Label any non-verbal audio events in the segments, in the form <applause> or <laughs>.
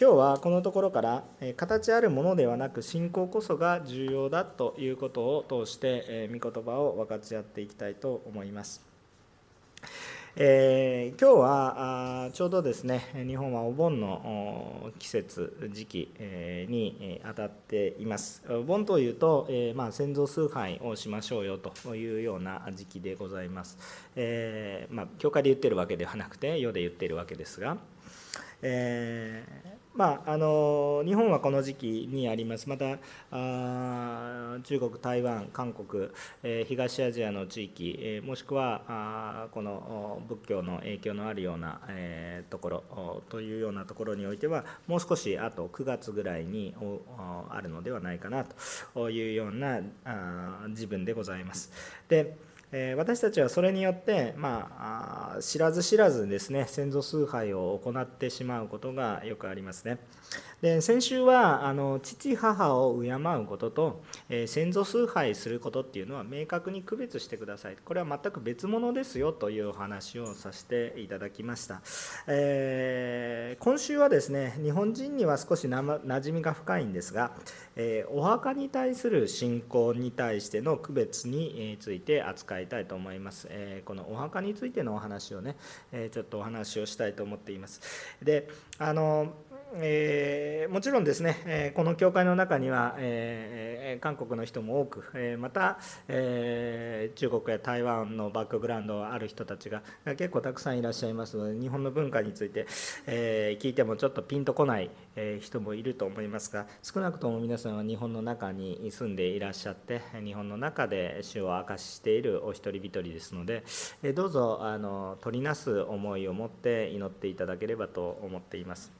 今日はこのところから形あるものではなく信仰こそが重要だということを通して御言葉を分かち合っていきたいと思います。えー、今日はちょうどですね日本はお盆の季節時期、えー、に当たっていますお盆というと、えー、まあ、先祖崇拝をしましょうよというような時期でございます、えまあ、教会で言ってるわけではなくて世で言ってるわけですが、えーまあ、あの日本はこの時期にあります、またあ中国、台湾、韓国、えー、東アジアの地域、えー、もしくはあこの仏教の影響のあるような、えー、ところというようなところにおいては、もう少しあと9月ぐらいにあるのではないかなというようなあ自分でございます。でえ私たちはそれによって、まあ、知らず知らずですね先祖崇拝を行ってしまうことがよくありますね。で先週はあの父母を敬うことと、えー、先祖崇拝することっていうのは明確に区別してください。これは全く別物ですよというお話をさせていただきました、えー、今週はですね日本人には少しな、ま、馴染みが深いんですが、えー、お墓に対する信仰に対しての区別について扱いたいと思います、えこのお墓についてのお話をね、えちょっとお話をしたいと思っています。であのえー、もちろんですね、えこの教会の中には、えー、韓国の人も多く、えまた、えー、中国や台湾のバックグラウンドある人たちが結構たくさんいらっしゃいますので日本の文化について、え聞いてもちょっとピンとこない、え人もいると思いますが少なくとも皆さんは日本の中に住んでいらっしゃって日本の中で主を明かししているお一人一人ですので、えどうぞあの取りなす思いを持って祈っていただければと思っています。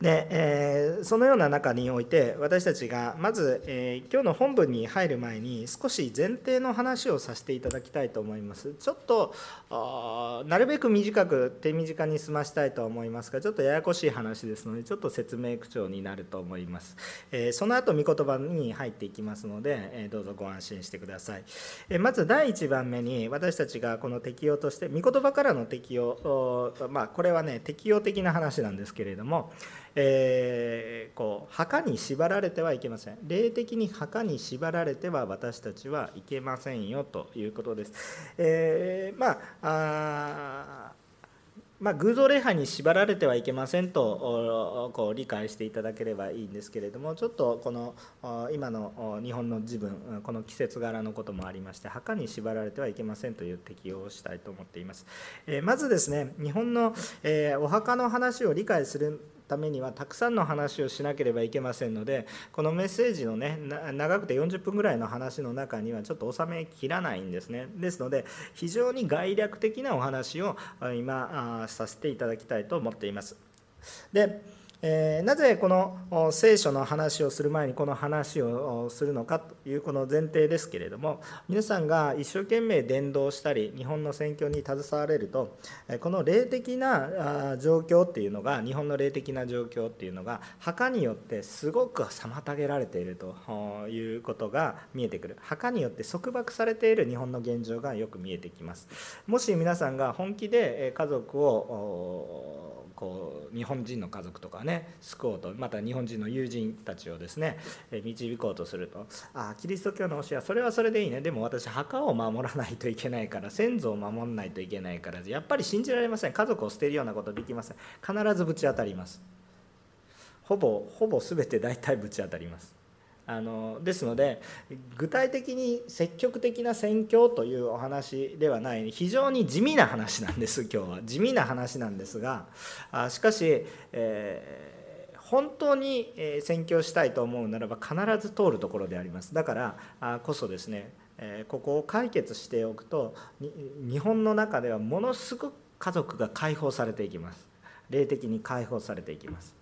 で、えー、そのような中において私たちがまず、えー、今日の本文に入る前に少し前提の話をさせていただきたいと思います。ちょっとなるべく短く手短に済ましたいと思いますがちょっとややこしい話ですのでちょっと説明口調になると思います、えー、その後御言葉に入っていきますので、えどうぞご安心してください、えまず第1番目に私たちがこの適用として御言葉からの適用まあこれはね適用的な話なんですけれどもえー、こう墓に縛られてはいけません霊的に墓に縛られては私たちはいけませんよということです、えー、まあまあ、偶像礼拝に縛られてはいけませんとこう理解していただければいいんですけれどもちょっとこの今の日本の自分この季節柄のこともありまして墓に縛られてはいけませんという適用をしたいと思っています。えまずですね日本の、えお墓の話を理解するためにはたくさんの話をしなければいけませんのでこのメッセージのね長くて40分ぐらいの話の中にはちょっと収めきらないんですね。ですので非常に概略的なお話を今させていただきたいと思っています。でえー、なぜこの聖書の話をする前にこの話をするのかというこの前提ですけれども皆さんが一生懸命伝道したり日本の選挙に携われるとこの霊的な状況っていうのが日本の霊的な状況っていうのが墓によってすごく妨げられているということが見えてくる。墓によって束縛されている日本の現状がよく見えてきます。もし皆さんが本気で家族をこう日本人の家族とかねね救おうとまた日本人の友人たちをですね導こうとするとああキリスト教の教えはそれはそれでいいね。でも私墓を守らないといけないから先祖を守らないといけないからやっぱり信じられません。家族を捨てるようなことできません。必ずぶち当たります。ほぼほぼ全て大体ぶち当たります。あのですので具体的に積極的な宣教というお話ではない非常に地味な話なんです <laughs> 今日は。地味な話なんですがあしかし、えー、本当に宣教したいと思うならば必ず通るところであります。だからあこそですねここを解決しておくと日本の中ではものすごく家族が解放されていきます。霊的に解放されていきます。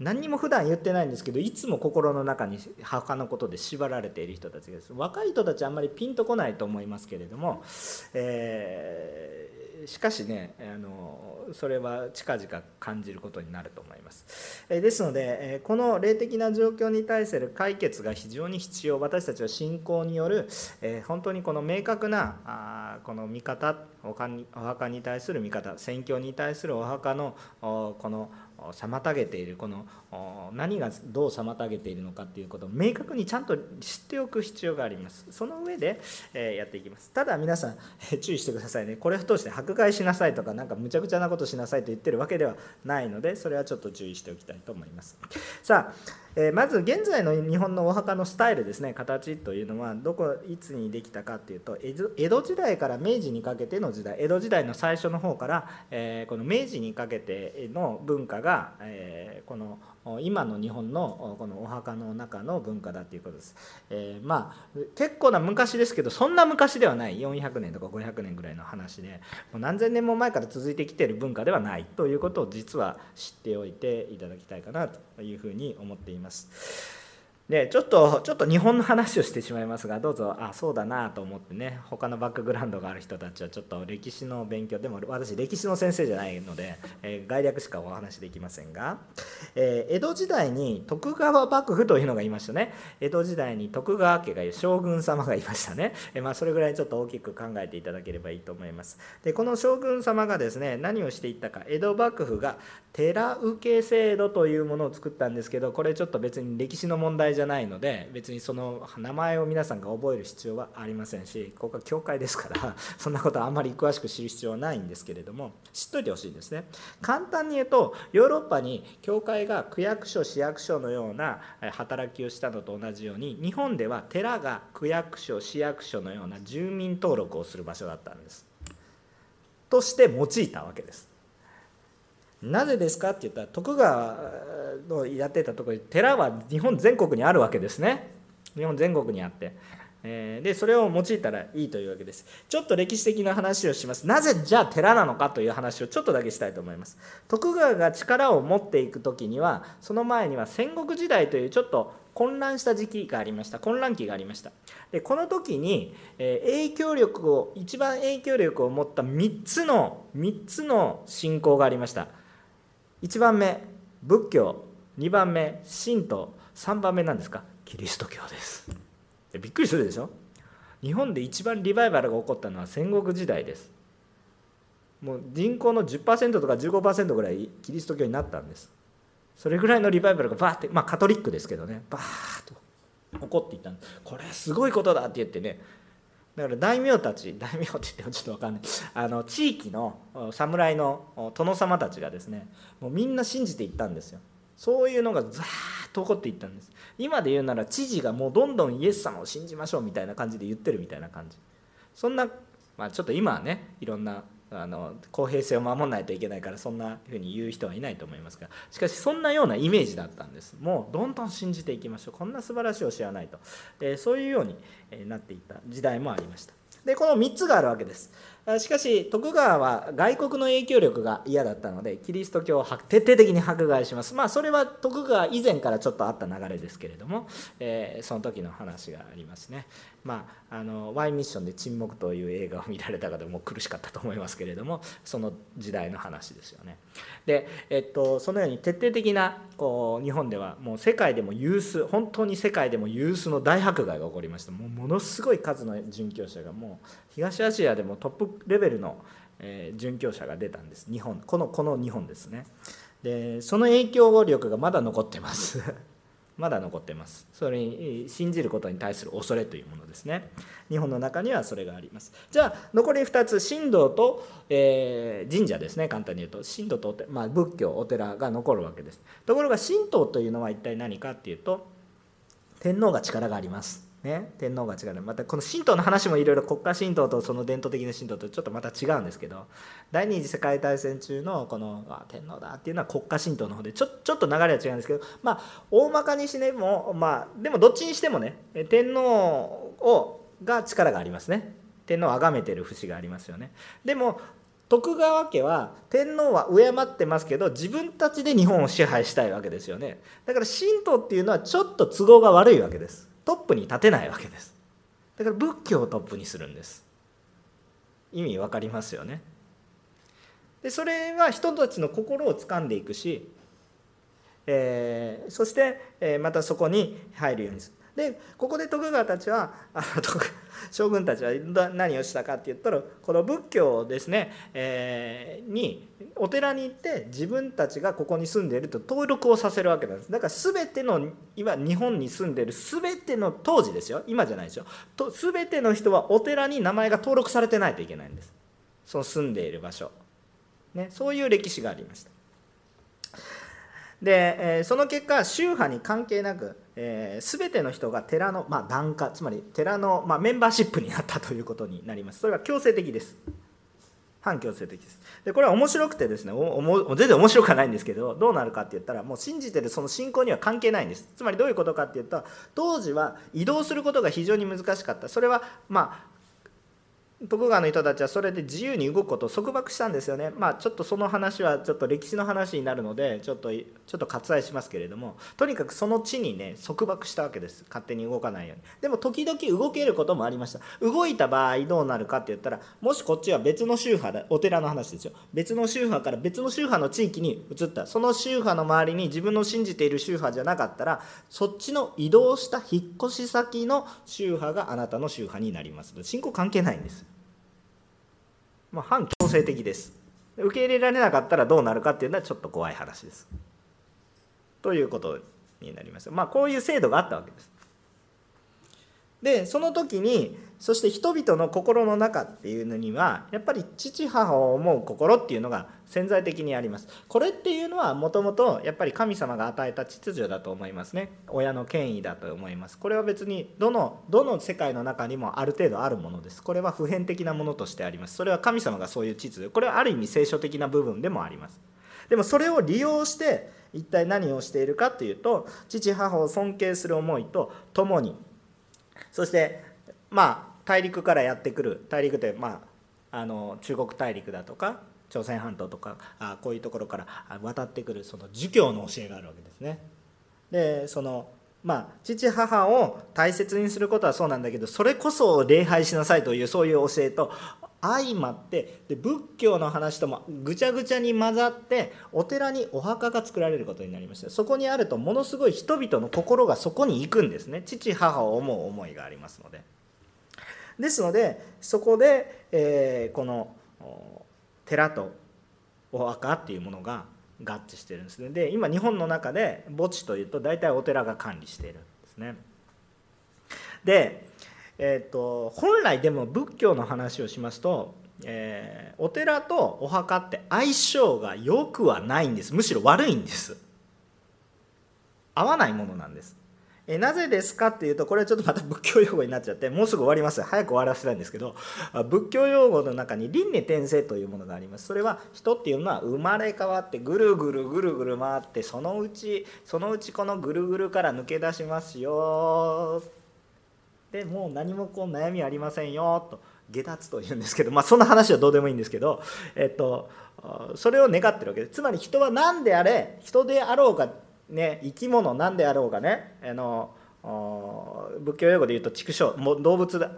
何にも普段言ってないんですけどいつも心の中に墓のことで縛られている人たちです若い人たちあんまりピンとこないと思いますけれども、えー、しかしねあのそれは近々感じることになると思います、えですのでこの霊的な状況に対する解決が非常に必要。私たちは信仰による、え本当にこの明確なあこの見方お墓に対する見方宣教に対するお墓のこの妨げているこの何がどう妨げているのかっていうことを明確にちゃんと知っておく必要があります。その上でやっていきます。ただ皆さん <laughs> 注意してくださいね。これを通して迫害しなさいとか何かむちゃくちゃなことしなさいと言ってるわけではないのでそれはちょっと注意しておきたいと思います。さあえまず現在の日本のお墓のスタイルですね。形というのはどこいつにできたかっていうと江戸時代から明治にかけての時代。江戸時代の最初の方から、えこの明治にかけての文化が、えこの今の日本のこのお墓の中の文化だということです、えー、まあ結構な昔ですけどそんな昔ではない。400年とか500年ぐらいの話でもう何千年も前から続いてきている文化ではない。ということを実は知っておいていただきたいかなというふうに思っています。でちょっとちょっと日本の話をしてしまいますがどうぞあそうだなと思ってね他のバックグラウンドがある人たちはちょっと歴史の勉強でも私歴史の先生じゃないので、えー、概略しかお話できませんが、えー、江戸時代に徳川幕府というのがいましたね。江戸時代に徳川家がいる将軍様がいましたね、えー、まあ、それぐらいちょっと大きく考えていただければいいと思います。でこの将軍様がですね何をしていったか。江戸幕府が寺受け制度というものを作ったんですけどこれちょっと別に歴史の問題じゃじゃないので別にその名前を皆さんが覚える必要はありませんしここは教会ですから <laughs> そんなことはあんまり詳しく知る必要はないんですけれども知っといてほしいんですね。簡単に言うとヨーロッパに教会が区役所市役所のような働きをしたのと同じように日本では寺が区役所市役所のような住民登録をする場所だったんです。として用いたわけです。なぜですかって言ったら徳川のやってたところに寺は日本全国にあるわけですね。日本全国にあって、えー、でそれを用いたらいいというわけです。ちょっと歴史的な話をします。なぜじゃあ寺なのかという話をちょっとだけしたいと思います。徳川が力を持っていく時にはその前には戦国時代というちょっと混乱した時期がありました。混乱期がありました。でこの時に、え影響力を一番影響力を持った3つの3つの信仰がありました。1番目仏教。2番目神道。3番目なんですか？キリスト教です。びっくりするでしょ？日本で一番リバイバルが起こったのは戦国時代です。もう人口の10%とか15%ぐらいキリスト教になったんです。それぐらいのリバイバルがバーってまあカトリックですけどね。バーッと起こっていたんです。これすごいことだって言ってねだから大名たち大名って言ってもちょっと分かんない。あの地域の侍の殿様たちがですねもうみんな信じていったんですよ。そういうのがザーッと起こっていったんです。今で言うなら知事がもうどんどんイエス様を信じましょうみたいな感じで言ってるみたいな感じ。そんな、まあ、ちょっと今はねいろんなあの公平性を守らないといけないからそんなふうに言う人はいないと思いますがしかしそんなようなイメージだったんです。もうどんどん信じていきましょう。こんな素晴らしい教えはないと、えそういうようになっていった時代もありました。でこの3つがあるわけです。しかし徳川は外国の影響力が嫌だったのでキリスト教を徹底的に迫害します。まあそれは徳川以前からちょっとあった流れですけれども、えー、その時の話がありますね。まあ、あの Y ミッションで「沈黙」という映画を見られた方も苦しかったと思いますけれどもその時代の話ですよね。で、えっと、そのように徹底的なこう日本ではもう世界でも有数本当に世界でも有数の大迫害が起こりましたもうものすごい数の殉教者がもう東アジアでもトップレベルの、え、殉教者が出たんです日本このこの日本ですね。でその影響力がまだ残ってますまだ残ってます。それに信じることに対する恐れというものですね。日本の中にはそれがあります。じゃあ残り2つ神道と、えー、神社ですね。簡単に言うと。神道と、まあ、仏教お寺が残るわけです。ところが神道というのは一体何かっていうと天皇が力があります。ね、天皇が違うまたこの神道の話もいろいろ国家神道とその伝統的な神道とちょっとまた違うんですけど第二次世界大戦中のこの天皇だっていうのは国家神道の方でちょちょっと流れは違うんですけどまあ大まかにしてもまあでもどっちにしてもね天皇をが力がありますね。天皇を崇めてる節がありますよね。でも徳川家は天皇は敬ってますけど自分たちで日本を支配したいわけですよね。だから神道っていうのはちょっと都合が悪いわけです。トップに立てないわけです。だから仏教をトップにするんです。意味わかりますよね。でそれは人たちの心を掴んでいくし、えー、そして、えー、またそこに入るようにする。でここで徳川たちはあ徳 <laughs> 将軍たちは何をしたかって言ったらこの仏教ですね、えー、にお寺に行って自分たちがここに住んでいると登録をさせるわけなんです。だから全ての今日本に住んでる全ての当時ですよ。今じゃないですよ。と全ての人はお寺に名前が登録されてないといけないんです。その住んでいる場所、ね、そういう歴史がありました。で、え、その結果宗派に関係なくえー、全ての人が寺の、まあ、檀家つまり寺の、まあ、メンバーシップになったということになります。それは強制的です。反強制的です。でこれは面白くてですねおも全然面白くはないんですけどどうなるかって言ったらもう信じてるその信仰には関係ないんです。つまりどういうことかっていうと当時は移動することが非常に難しかった。それはまあ徳川の人たちはそれで自由に動くことを束縛したんですよね。まあちょっとその話はちょっと歴史の話になるのでちょっとちょっと割愛しますけれどもとにかくその地にね束縛したわけです勝手に動かないように。でも時々動けることもありました。動いた場合どうなるかって言ったらもしこっちは別の宗派だお寺の話ですよ別の宗派から別の宗派の地域に移ったその宗派の周りに自分の信じている宗派じゃなかったらそっちの移動した引っ越し先の宗派があなたの宗派になります信仰関係ないんです。まあ、反強制的です。受け入れられなかったらどうなるかっていうのはちょっと怖い話です。ということになります。まあこういう制度があったわけです。でその時にそして人々の心の中っていうのにはやっぱり父母を思う心っていうのが潜在的にあります。これっていうのはもともとやっぱり神様が与えた秩序だと思いますね。親の権威だと思います。これは別にどのどの世界の中にもある程度あるものです。これは普遍的なものとしてあります。それは神様がそういう秩序。これはある意味聖書的な部分でもあります。でもそれを利用して一体何をしているかというと父母を尊敬する思いと共に。そしてまあ大陸からやってくる大陸ってまああの中国大陸だとか朝鮮半島とかあこういうところから渡ってくるその儒教の教えがあるわけですね。でそのまあ父母を大切にすることはそうなんだけどそれこそ礼拝しなさいというそういう教えと相まってで仏教の話ともぐちゃぐちゃに混ざってお寺にお墓が作られることになりましたそこにあるとものすごい人々の心がそこに行くんですね父母を思う思いがありますので。ですのでそこで、えー、この寺とお墓っていうものが合致してるんですね。で今日本の中で墓地というと大体お寺が管理しているんですね。で、えーと、本来でも仏教の話をしますと、えー、お寺とお墓って相性が良くはないんです。むしろ悪いんです。合わないものなんです。えなぜですかっていうとこれはちょっとまた仏教用語になっちゃってもうすぐ終わります。早く終わらせたいんですけど仏教用語の中に輪廻転生というものがあります。それは人っていうのは生まれ変わってぐるぐるぐるぐる回ってそのうちそのうちこのぐるぐるから抜け出しますよ。でもう何もこう悩みありませんよと下脱というんですけどまあそんな話はどうでもいいんですけどえっとそれを願ってるわけです。つまり人は何であれ人であろうがね、生き物何であろうがねあの仏教用語で言うと畜生動物だ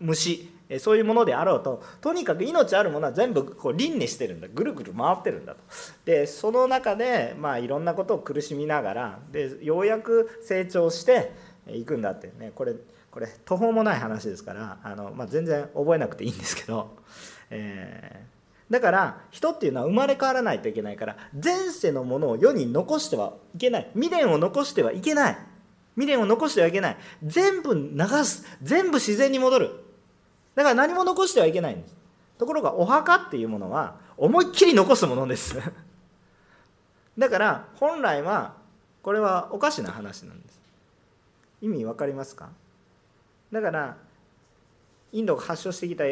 虫そういうものであろうととにかく命あるものは全部こう輪廻してるんだぐるぐる回ってるんだと。でその中で、まあ、いろんなことを苦しみながらでようやく成長していくんだって。ねこれこれ途方もない話ですからあの、まあ、全然覚えなくていいんですけど、えーだから人っていうのは生まれ変わらないといけないから前世のものを世に残してはいけない。未練を残してはいけない。未練を残してはいけない。全部流す。全部自然に戻る。だから何も残してはいけないんです。ところがお墓っていうものは思いっきり残すものです。<laughs> だから本来はこれはおかしな話なんです。意味分かりますか？だからインドが発祥してきた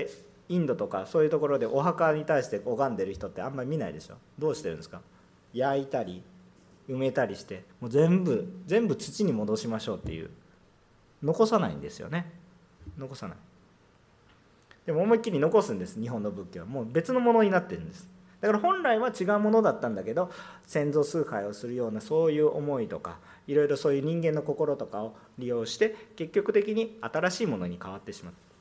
インドとかそういうところでお墓に対して拝んでる人ってあんまり見ないでしょ？どうしてるんですか？焼いたり埋めたりしてもう全部全部土に戻しましょうっていう。残さないんですよね。残さない。でも思いっきり残すんです日本の仏教は。もう別のものになってるんです。だから本来は違うものだったんだけど先祖崇拝をするようなそういう思いとかいろいろそういう人間の心とかを利用して結局的に新しいものに変わってしまった。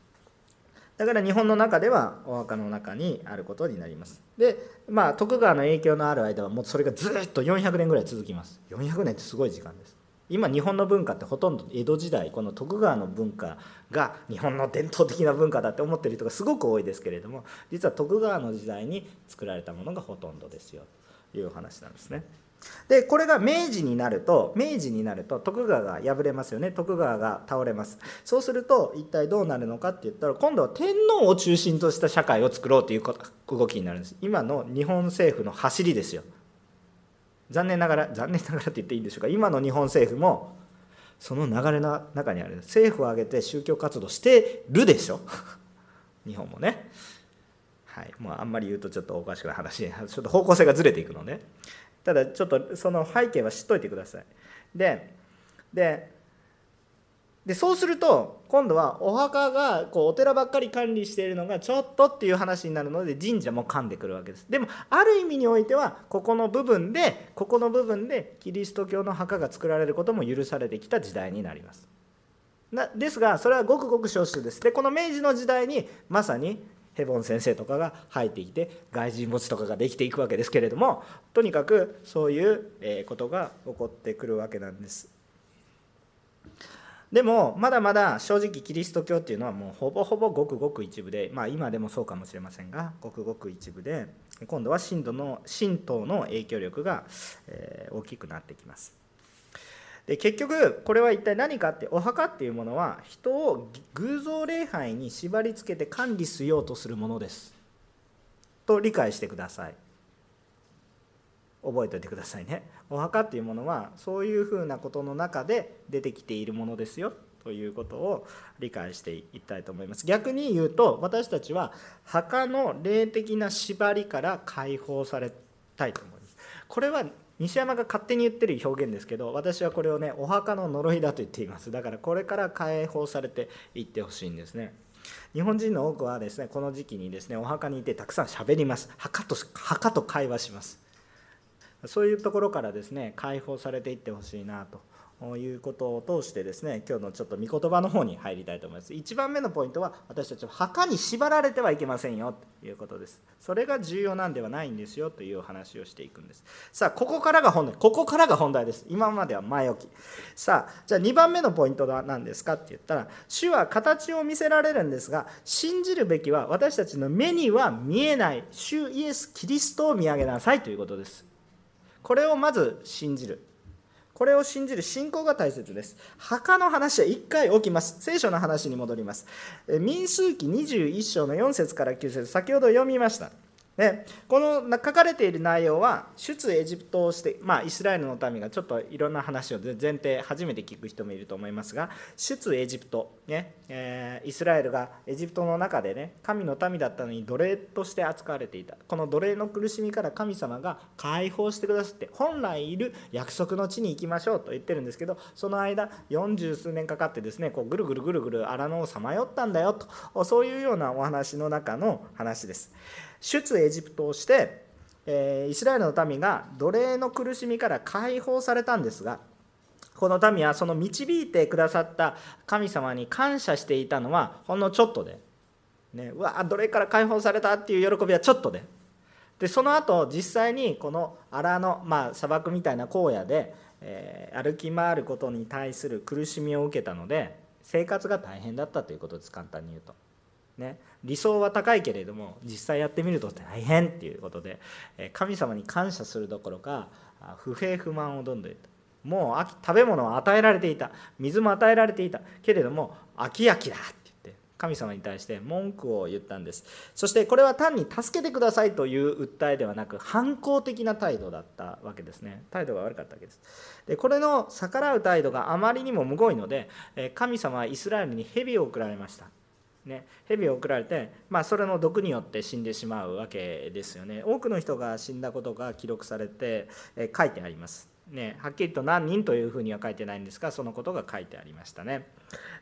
だから日本の中ではお墓の中にあることになります。でまあ徳川の影響のある間はもうそれがずっと400年ぐらい続きます。400年ってすごい時間です。今日本の文化ってほとんど江戸時代この徳川の文化が日本の伝統的な文化だって思ってる人がすごく多いですけれども実は徳川の時代に作られたものがほとんどですよ。という話なんですね。でこれが明治になると明治になると徳川が敗れますよね。徳川が倒れます。そうすると一体どうなるのかって言ったら今度は天皇を中心とした社会を作ろうという動きになるんです。今の日本政府の走りですよ。残念ながら残念ながらって言っていいんでしょうか。今の日本政府もその流れの中にある。政府を挙げて宗教活動してるでしょ。<laughs> 日本もね。はい。もうあんまり言うとちょっとおかしくない話。ちょっと方向性がずれていくのね。ただちょっとその背景は知っといてください。でででそうすると今度はお墓がこうお寺ばっかり管理しているのがちょっとっていう話になるので神社も噛んでくるわけです。でもある意味においてはここの部分でここの部分でキリスト教の墓が作られることも許されてきた時代になります。なですがそれはごくごく少数です。でこの明治の時代にまさにヘボン先生とかが入ってきて外人墓地とかができていくわけですけれどもとにかくそういうことが起こってくるわけなんです。でもまだまだ正直キリスト教っていうのはもうほぼほぼごくごく一部でまあ今でもそうかもしれませんがごくごく一部で今度は神道の神道の影響力が大きくなってきます。で結局これは一体何かってお墓っていうものは人を偶像礼拝に縛りつけて管理しようとするものです。と理解してください。覚えておいてくださいね。お墓っていうものはそういうふうなことの中で出てきているものですよ。ということを理解していきたいと思います。逆に言うと私たちは墓の霊的な縛りから解放されたいと思います。これは西山が勝手に言ってる表現ですけど私はこれをねお墓の呪いだと言っています。だからこれから解放されていってほしいんですね。日本人の多くはですねこの時期にですねお墓にいてたくさん喋ります。墓と墓と会話します。そういうところからですね解放されていってほしいなと。いうことを通してですね今日のちょっと御言葉の方に入りたいと思います。1番目のポイントは私たちは墓に縛られてはいけませんよということです。それが重要なんではないんですよというお話をしていくんです。さあここからが本題ここからが本題です。今までは前置き。さあじゃあ2番目のポイントは何ですかって言ったら主は形を見せられるんですが信じるべきは私たちの目には見えない主イエス・キリストを見上げなさいということです。これをまず信じる。これを信じる信仰が大切です。墓の話は1回起きます。聖書の話に戻ります。民数記21章の4節から9節先ほど読みました。でこの書かれている内容は出エジプトをして、まあ、イスラエルの民がちょっといろんな話を前提初めて聞く人もいると思いますが出エジプト、ねえー、イスラエルがエジプトの中でね神の民だったのに奴隷として扱われていたこの奴隷の苦しみから神様が解放してくださって本来いる約束の地に行きましょうと言ってるんですけどその間40数年かかってですねこうぐるぐるぐるぐる荒野をさまよったんだよとそういうようなお話の中の話です。出エジプトをして、えイスラエルの民が奴隷の苦しみから解放されたんですがこの民はその導いてくださった神様に感謝していたのはほんのちょっとで、ね、うわ奴隷から解放されたっていう喜びはちょっとででその後実際にこの荒野、まあ、砂漠みたいな荒野で、えー、歩き回ることに対する苦しみを受けたので生活が大変だったということです簡単に言うと。ね、理想は高いけれども実際やってみると大変っていうことで神様に感謝するどころか不平不満をどんどん言った。もう秋食べ物は与えられていた。水も与えられていた。けれども飽き飽きだって言って神様に対して文句を言ったんです。そしてこれは単に助けてくださいという訴えではなく反抗的な態度だったわけですね。態度が悪かったわけです。でこれの逆らう態度があまりにもむごいので神様はイスラエルに蛇を送られました。ね、蛇を送られて、まあ、それの毒によって死んでしまうわけですよね。多くの人が死んだことが記録されて、え書いてあります、ね、はっきりと何人というふうには書いてないんですがそのことが書いてありましたね。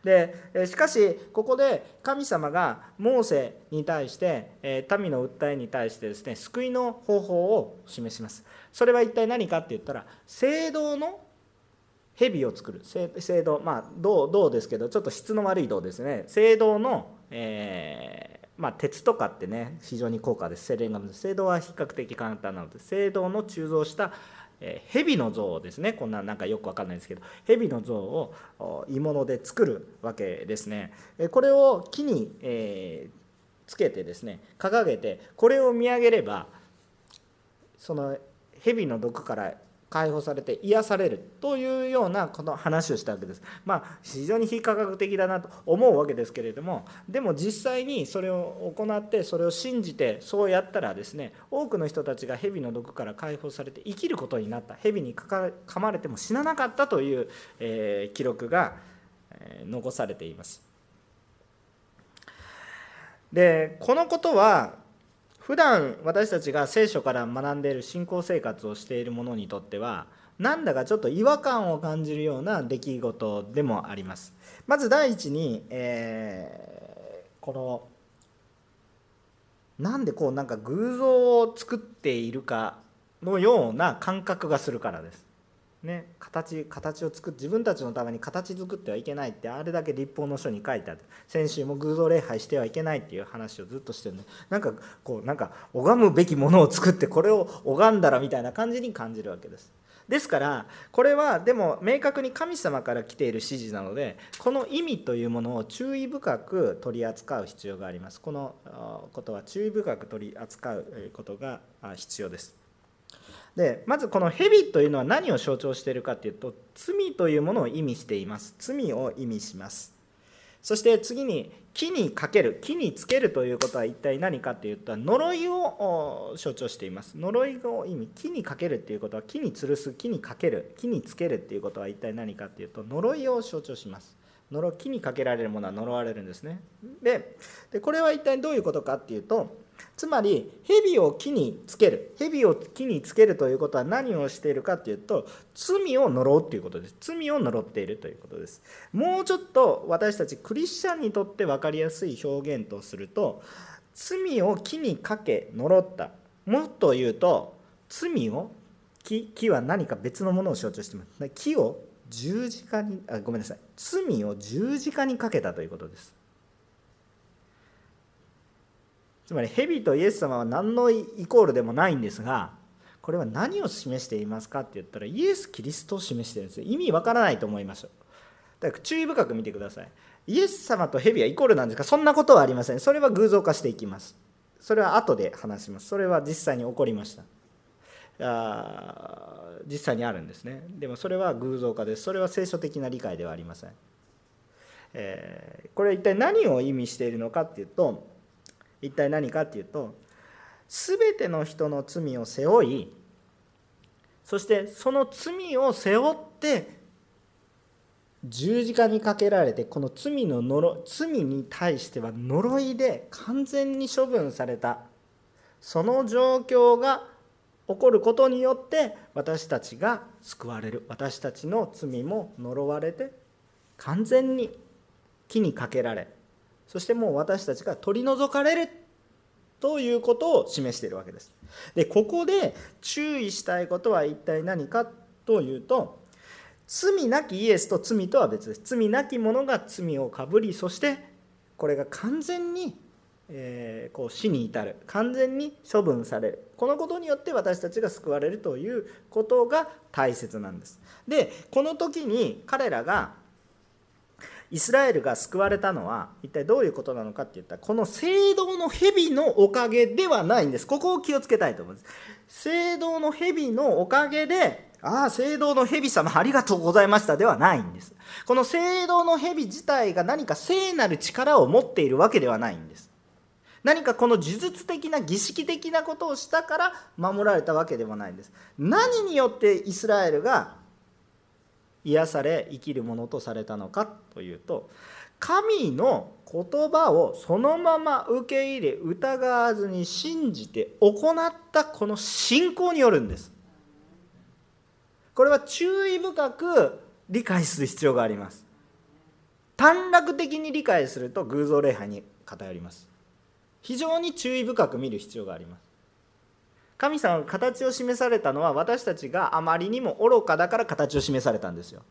でしかしここで神様がモーセに対して民の訴えに対してですね救いの方法を示します。それは一体何かって言ったら聖堂の蛇を作る。聖堂。まあ銅銅ですけどちょっと質の悪い銅ですね。聖堂の、えー、まあ、鉄とかってね非常に高価です。精錬が聖堂は比較的簡単なので聖堂の鋳造したえー、蛇の像ですね。こんななんかよくわかんないですけど蛇の像を鋳物で作るわけですね。これを木に、えー、つけてですね掲げてこれを見上げればその蛇の毒から解放されて癒されるというようなこの話をしたわけです。まあ非常に非科学的だなと思うわけですけれどもでも実際にそれを行ってそれを信じてそうやったらですね多くの人たちが蛇の毒から解放されて生きることになった蛇にかまれても死ななかったという、えー、記録が、え、残されています。でこのことは普段私たちが聖書から学んでいる信仰生活をしている者にとってはなんだかちょっと違和感を感じるような出来事でもあります。まず第一に、えー、このなんでこうなんか偶像を作っているかのような感覚がするからです。ね、形形を作って自分たちのために形作ってはいけないってあれだけ立法の書に書いてある。先週も偶像礼拝してはいけないっていう話をずっとしてるんでなんかこうなんか拝むべきものを作ってこれを拝んだらみたいな感じに感じるわけです。ですからこれはでも明確に神様から来ている指示なのでこの意味というものを注意深く取り扱う必要があります。このことは注意深く取り扱うことが必要です。でまずこの蛇というのは何を象徴しているかというと罪というものを意味しています。罪を意味します。そして次に木にかける木につけるということは一体何かというと呪いを象徴しています。呪いの意味木にかけるっていうことは木に吊るす木にかける木につけるっていうことは一体何かというと呪いを象徴します。呪木にかけられるものは呪われるんですね。でこれは一体どういうことかっていうとつまり蛇を木につける。蛇を木につけるということは何をしているかというと罪を呪うということです。罪を呪っているということです。もうちょっと私たちクリスチャンにとって分かりやすい表現とすると罪を木にかけ呪った。もっと言うと罪を木木は何か別のものを象徴しています。木を十字架にあごめんなさい。罪を十字架にかけたということです。つまり蛇とイエス様は何のイコールでもないんですがこれは何を示していますかって言ったらイエス・キリストを示してるんですよ。意味わからないと思います。だから注意深く見てください。イエス様と蛇はイコールなんですか？そんなことはありません。それは偶像化していきます。それは後で話します。それは実際に起こりました。あ実際にあるんですね。でもそれは偶像化です。それは聖書的な理解ではありません、えー、これは一体何を意味しているのかっていうと一体何かっていうと全ての人の罪を背負いそしてその罪を背負って十字架にかけられてこの罪の呪罪に対しては呪いで完全に処分されたその状況が起こることによって私たちが救われる。私たちの罪も呪われて完全に木にかけられそしてもう私たちが取り除かれるということを示しているわけです。でここで注意したいことは一体何かというと罪なきイエスと罪とは別です。罪なき者が罪をかぶりそしてこれが完全に、えー、こう死に至る完全に処分されるこのことによって私たちが救われるということが大切なんです。でこの時に彼らがイスラエルが救われたのは一体どういうことなのかって言ったらこの聖堂の蛇のおかげではないんです。ここを気をつけたいと思います。聖堂の蛇のおかげでああ聖堂の蛇様ありがとうございましたではないんです。この聖堂の蛇自体が何か聖なる力を持っているわけではないんです。何かこの呪術的な儀式的なことをしたから守られたわけでもないんです。何によってイスラエルが癒され生きるものとされたのかというと神の言葉をそのまま受け入れ疑わずに信じて行ったこの信仰によるんです。これは注意深く理解する必要があります。短絡的に理解すると偶像礼拝に偏ります。非常に注意深く見る必要があります。神様が形を示されたのは私たちがあまりにも愚かだから形を示されたんですよ。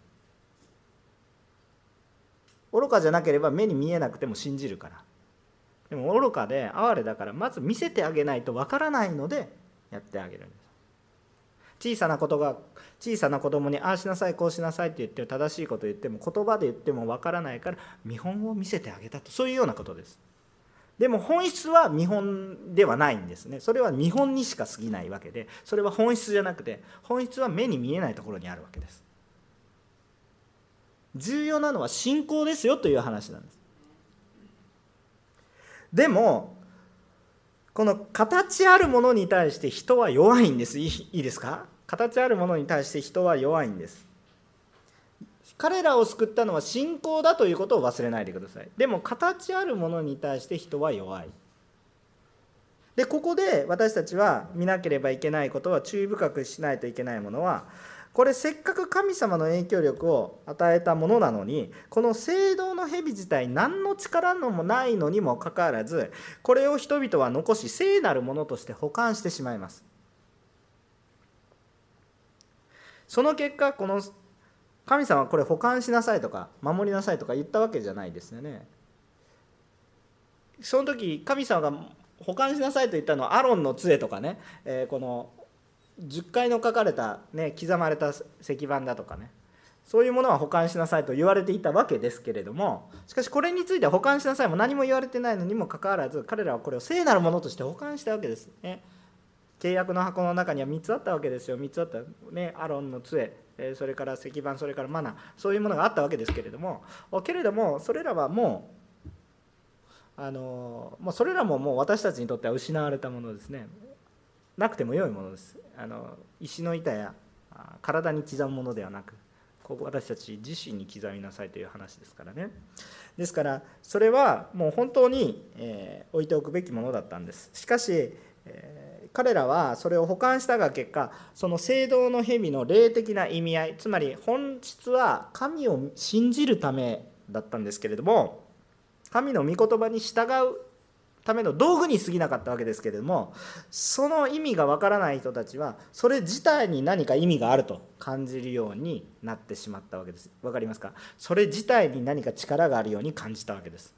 愚かじゃなければ目に見えなくても信じるから。でも愚かで哀れだからまず見せてあげないとわからないのでやってあげるんです。小さなことが小さな子供にああしなさいこうしなさいって言って正しいこと言っても言葉で言ってもわからないから見本を見せてあげたと。そういうようなことです。でも本質は見本ではないんですね。それは見本にしか過ぎないわけでそれは本質じゃなくて本質は目に見えないところにあるわけです。重要なのは信仰ですよという話なんです。でもこの形あるものに対して人は弱いんです。いいですか？形あるものに対して人は弱いんです。彼らを救ったのは信仰だということを忘れないでください。でも形あるものに対して人は弱い。でここで私たちは見なければいけないことは注意深くしないといけないものはこれせっかく神様の影響力を与えたものなのにこの聖堂の蛇自体何の力のもないのにもかかわらずこれを人々は残し聖なるものとして保管してしまいます。その結果この神様はこれ保管しなさいとか守りなさいとか言ったわけじゃないですよね。その時神様が保管しなさいと言ったのはアロンの杖とかね、え、この10回の書かれた、ね、刻まれた石板だとかね。そういうものは保管しなさいと言われていたわけですけれどもしかしこれについては保管しなさいも何も言われてないのにもかかわらず彼らはこれを聖なるものとして保管したわけですね。契約の箱の中には3つあったわけですよ。3つあったねアロンの杖。それから石板それからマナそういうものがあったわけですけれどもけれどもそれらはもうあのもうそれらももう私たちにとっては失われたものですね。なくても良いものです。あの石の板や体に刻むものではなくここ私たち自身に刻みなさいという話ですからね。ですからそれはもう本当に、えー、置いておくべきものだったんです。しかし、えー彼らはそれを保管したが結果その聖堂の蛇の霊的な意味合いつまり本質は神を信じるためだったんですけれども神の御言葉に従うための道具に過ぎなかったわけですけれどもその意味がわからない人たちはそれ自体に何か意味があると感じるようになってしまったわけです。分かりますか？それ自体に何か力があるように感じたわけです。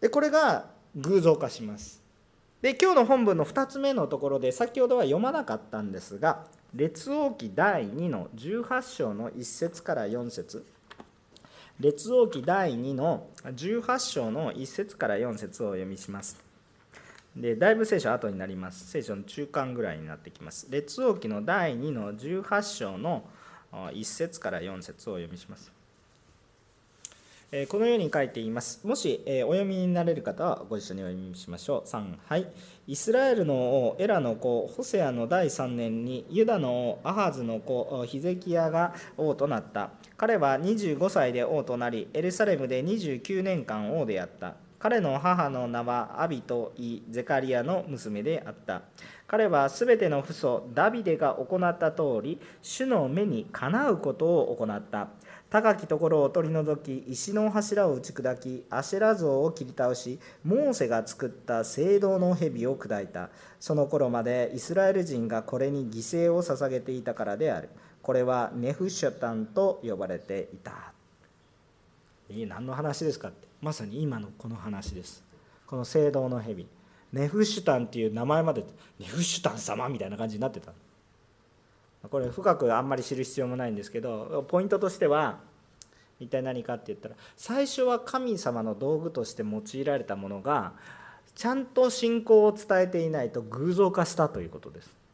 でこれが偶像化します。で今日の本文の2つ目のところで先ほどは読まなかったんですが列王記第2の18章の1節から4節。列王記第2の18章の1節から4節をお読みします。でだいぶ聖書後になります。聖書の中間ぐらいになってきます。列王記の第2の18章の1節から4節をお読みします。このように書いています。もしえお読みになれる方はご一緒にお読みしましょう。3、はい。イスラエルの王、エラの子、ホセアの第3年に、ユダの王、アハズの子、ヒゼキヤが王となった。彼は25歳で王となり、エルサレムで29年間王であった。彼の母の名はアビとイ・ゼカリアの娘であった。彼はすべての父祖ダビデが行った通り、主の目にかなうことを行った。高きところを取り除き石の柱を打ち砕きアシェラ像を切り倒しモーセが作った聖堂の蛇を砕いた。その頃までイスラエル人がこれに犠牲を捧げていたからである。これはネフシュタンと呼ばれていた。何の話ですかって。まさに今のこの話です。この聖堂の蛇。ネフシュタンっていう名前までネフシュタン様みたいな感じになってた。これ深くあんまり知る必要もないんですけどポイントとしては一体何かって言ったら最初は神様の道具として用いられたものがちゃんと信仰を伝えていないと偶像化したということです。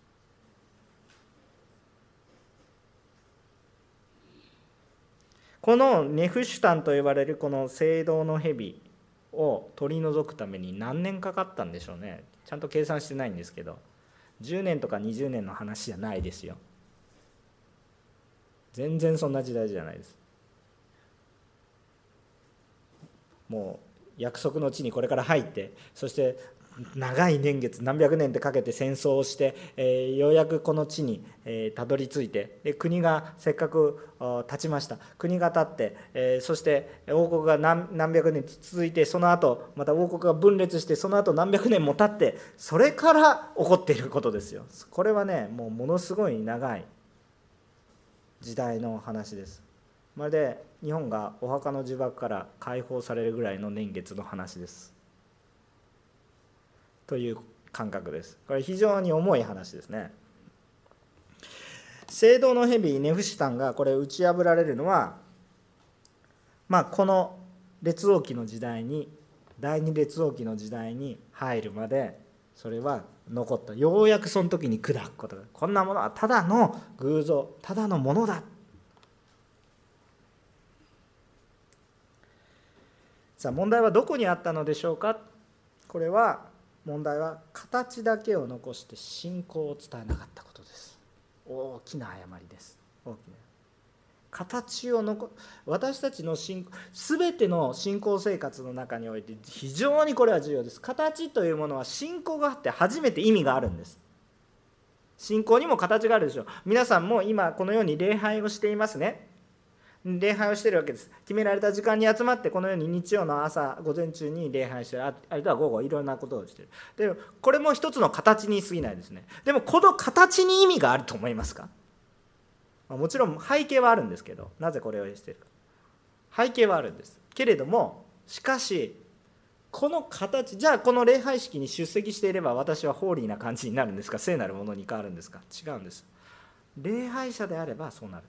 このネフシュタンと呼ばれるこの聖堂の蛇を取り除くために何年かかったんでしょうねちゃんと計算してないんですけど10年とか20年の話じゃないですよ全然そんな時代じゃないです。もう約束の地にこれから入ってそして長い年月何百年ってかけて戦争をして、えー、ようやくこの地にえたど、り着いてで国がせっかく立ちました。国が立って、えー、そして王国が何何百年続いてその後また王国が分裂してその後何百年も経ってそれから起こっていることですよ。これはねもうものすごい長い時代の話です。まるで日本がお墓の呪縛から解放されるぐらいの年月の話です。という感覚です。これ非常に重い話ですね。聖堂の蛇ネフシタンがこれ打ち破られるのはまあこの列王記の時代に第二列王記の時代に入るまでそれは残った。ようやくその時に砕くことがこんなものはただの偶像ただのものだ。さあ問題はどこにあったのでしょうか。これは問題は形だけを残して信仰を伝えなかったことです。大きな誤りです。大きな。形を残私たちの信全ての信仰生活の中において非常にこれは重要です。形というものは信仰があって初めて意味があるんです。信仰にも形があるでしょう。皆さんも今このように礼拝をしていますね。礼拝をしているわけです。決められた時間に集まってこのように日曜の朝午前中に礼拝してる。あるいは午後いろんなことをしている。でこれも一つの形に過ぎないですね。でもこの形に意味があると思いますか？まもちろん背景はあるんですけどなぜこれをしているか。背景はあるんです。けれどもしかしこの形じゃあこの礼拝式に出席していれば私はホーリーな感じになるんですか？聖なるものに変わるんですか？違うんです。礼拝者であればそうなる。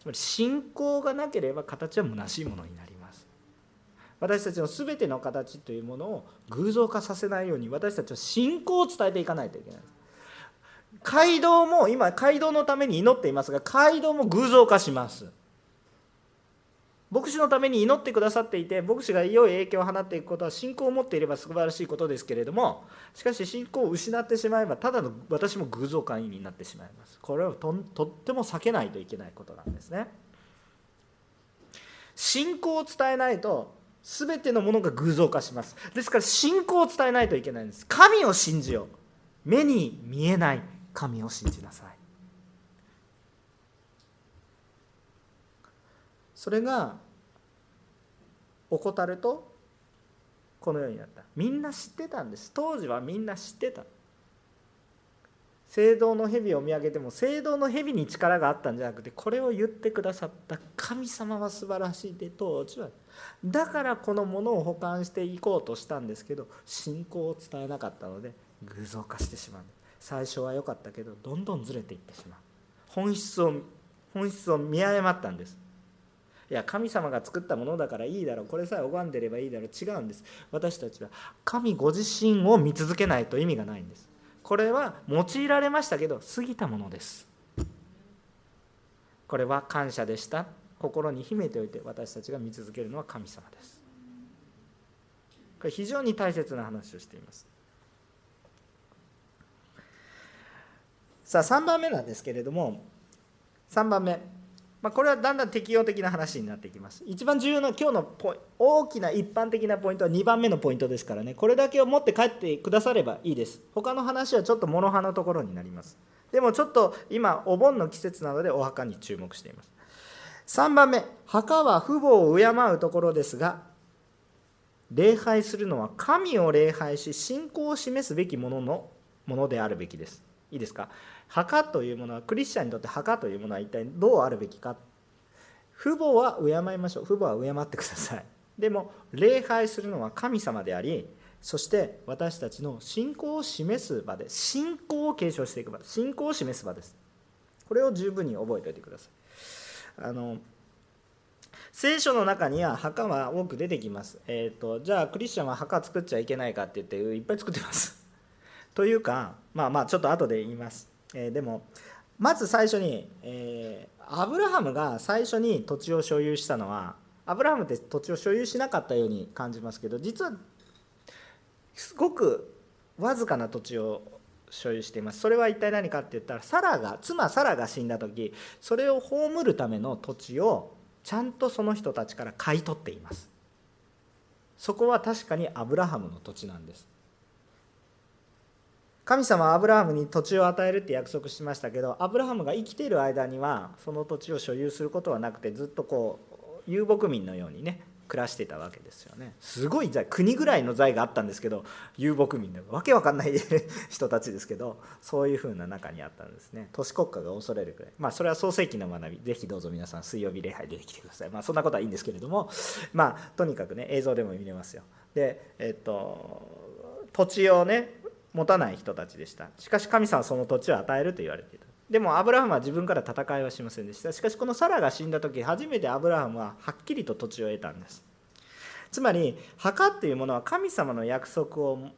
つまり信仰がなければ形は虚しいものになります。私たちの全ての形というものを偶像化させないように私たちは信仰を伝えていかないといけない街道も今街道のために祈っていますが街道も偶像化します。牧師のために祈ってくださっていて牧師が良い影響を放っていくことは信仰を持っていれば素晴らしいことですけれどもしかし信仰を失ってしまえばただの私も偶像会員になってしまいます。これをととっても避けないといけないことなんですね。信仰を伝えないと全てのものが偶像化します。ですから信仰を伝えないといけないんです。神を信じよう。目に見えない。神を信じなさい。それが怠るとこのようになった。みんな知ってたんです。当時はみんな知ってた。聖堂の蛇を見上げても聖堂の蛇に力があったんじゃなくてこれを言ってくださった神様は素晴らしいで当時は。だからこのものを保管していこうとしたんですけど信仰を伝えなかったので偶像化してしまう最初は良かったけどどんどんずれていってしまう。本質を本質を見誤ったんです。いや神様が作ったものだからいいだろう。これさえ拝んでればいいだろう。違うんです。私たちは神ご自身を見続けないと意味がないんです。これは用いられましたけど過ぎたものです。これは感謝でした。心に秘めておいて私たちが見続けるのは神様です。これ非常に大切な話をしています。さあ3番目なんですけれども3番目、まあ、これはだんだん適用的な話になっていきます。一番重要な今日の大きな一般的なポイントは2番目のポイントですからね。これだけを持って帰ってくださればいいです。他の話はちょっと諸刃のところになります。でもちょっと今お盆の季節なのでお墓に注目しています。3番目。墓は父母を敬うところですが礼拝するのは神を礼拝し信仰を示すべきもののものであるべきです。いいですか？墓というものはクリスチャンにとって墓というものは一体どうあるべきか。父母は敬いましょう。父母は敬ってください。でも礼拝するのは神様でありそして私たちの信仰を示す場で信仰を継承していく場信仰を示す場です。これを十分に覚えておいてください。あの聖書の中には墓は多く出てきます、えーと、じゃあクリスチャンは墓作っちゃいけないかって言っていっぱい作ってます。というかまあまあちょっと後で言います。えー、でもまず最初に、えー、アブラハムが最初に土地を所有したのはアブラハムって土地を所有しなかったように感じますけど実はすごくわずかな土地を所有しています。それは一体何かって言ったらサラが妻サラが死んだ時それを葬るための土地をちゃんとその人たちから買い取っています。そこは確かにアブラハムの土地なんです。神様はアブラハムに土地を与えるって約束しましたけどアブラハムが生きている間にはその土地を所有することはなくてずっとこう遊牧民のようにね暮らしてたわけですよね。すごい財国ぐらいの財があったんですけど遊牧民でわけわかんない人たちですけどそういうふうな中にあったんですね。都市国家が恐れるくらい。まあそれは創世紀の学び。ぜひどうぞ皆さん水曜日礼拝出てきてください。まあそんなことはいいんですけれども。まあとにかくね映像でも見れますよ。でえっと土地をね持たない人たちでした。しかし神様はその土地を与えると言われていた。でもアブラハムは自分から戦いはしませんでした。しかしこのサラが死んだ時初めてアブラハムははっきりと土地を得たんです。つまり墓っていうものは神様の約束を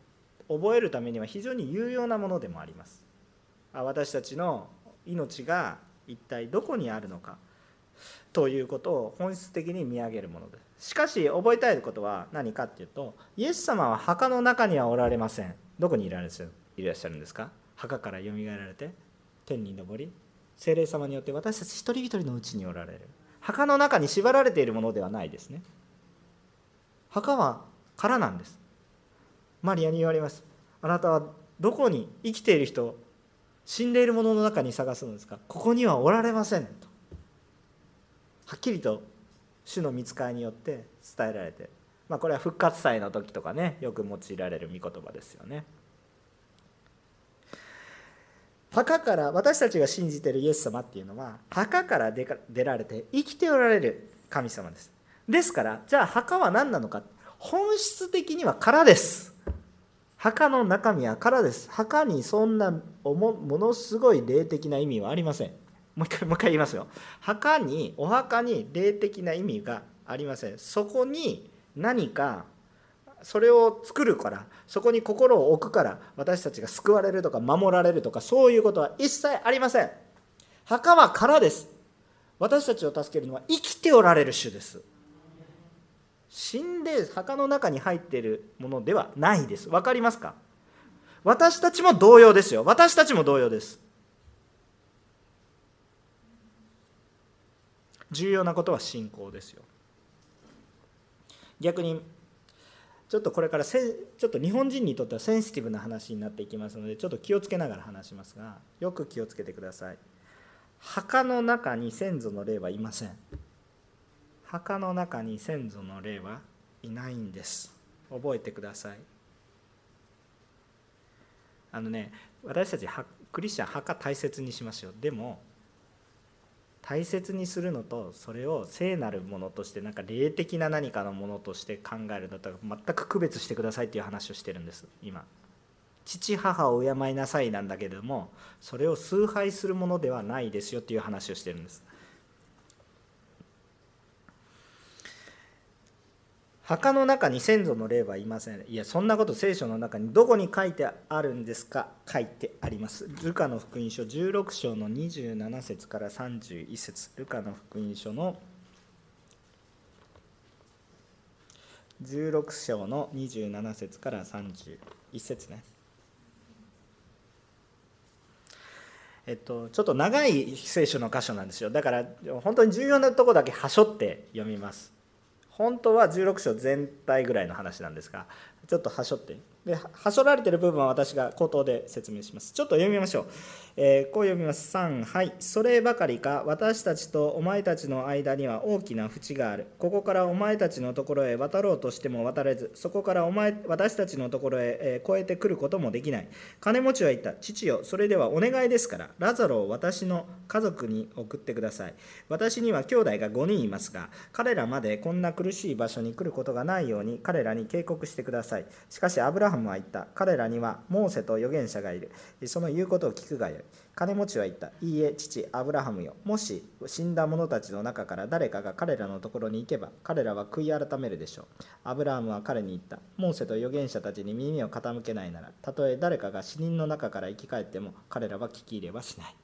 覚えるためには非常に有用なものでもあります。私たちの命が一体どこにあるのか。ということを本質的に見上げるものです。しかし覚えたいことは何かっていうとイエス様は墓の中にはおられません。どこにいらっしゃるんですか？墓からよみがえられて天に昇り精霊様によって私たち一人一人のうちにおられる。墓の中に縛られているものではないですね。墓は空なんです。マリアに言われます。あなたはどこに生きている人死んでいるものの中に探すのですか？ここにはおられませんと。はっきりと主の見つかりによって伝えられて、まあ、これは復活祭の時とかねよく用いられる御言葉ですよね。墓から私たちが信じてるイエス様っていうのは墓から出られて生きておられる神様です。ですからじゃあ墓は何なのか。本質的には空です。墓の中身は空です。墓にそんなものすごい霊的な意味はありません。もう一回もう一回言いますよ。墓にお墓に霊的な意味がありません。そこに何かそれを作るからそこに心を置くから私たちが救われるとか守られるとかそういうことは一切ありません。墓は空です。私たちを助けるのは生きておられる主です。死んで墓の中に入っているものではないです。分かりますか？私たちも同様ですよ。私たちも同様です。重要なことは信仰ですよ。逆にちょっとこれからせちょっと日本人にとってはセンシティブな話になっていきますのでちょっと気をつけながら話しますがよく気をつけてください。墓の中に先祖の霊はいません。墓の中に先祖の霊はいないんです。覚えてください。あのね私たちクリスチャン墓大切にしますよ。でも大切にするのとそれを聖なるものとしてなんか霊的な何かのものとして考えるのと全く区別してくださいっていう話をしてるんです今。父母を敬いなさいなんだけれどもそれを崇拝するものではないですよっていう話をしてるんです。墓の中に先祖の霊はいません。いや、そんなこと聖書の中にどこに書いてあるんですか？書いてあります。ルカの福音書16章の27節から31節ルカの福音書の16章の27節から31節ね。えっと、ちょっと長い聖書の箇所なんですよ。だから本当に重要なとこだけはしょって読みます。本当は16章全体ぐらいの話なんですがちょっとはしょって。ではしょられてる部分は私が口頭で説明します。ちょっと読みましょう、えー、こう読みます。3はい。そればかりか私たちとお前たちの間には大きな淵がある。ここからお前たちのところへ渡ろうとしても渡れずそこからお前私たちのところへ、えー、越えてくることもできない。金持ちは言った。父よそれではお願いですから。ラザロを私の家族に送ってください。私には兄弟が5人いますが彼らまでこんな苦しい場所に来ることがないように彼らに警告してください。しかしアブラハムは言った。彼らにはモーセと預言者がいる。その言うことを聞くがよい。金持ちは言った。いいえ、父、アブラハムよ。もし死んだ者たちの中から誰かが彼らのところに行けば、彼らは悔い改めるでしょう。アブラハムは彼に言った。モーセと預言者たちに耳を傾けないなら、たとえ誰かが死人の中から生き返っても、彼らは聞き入れはしない。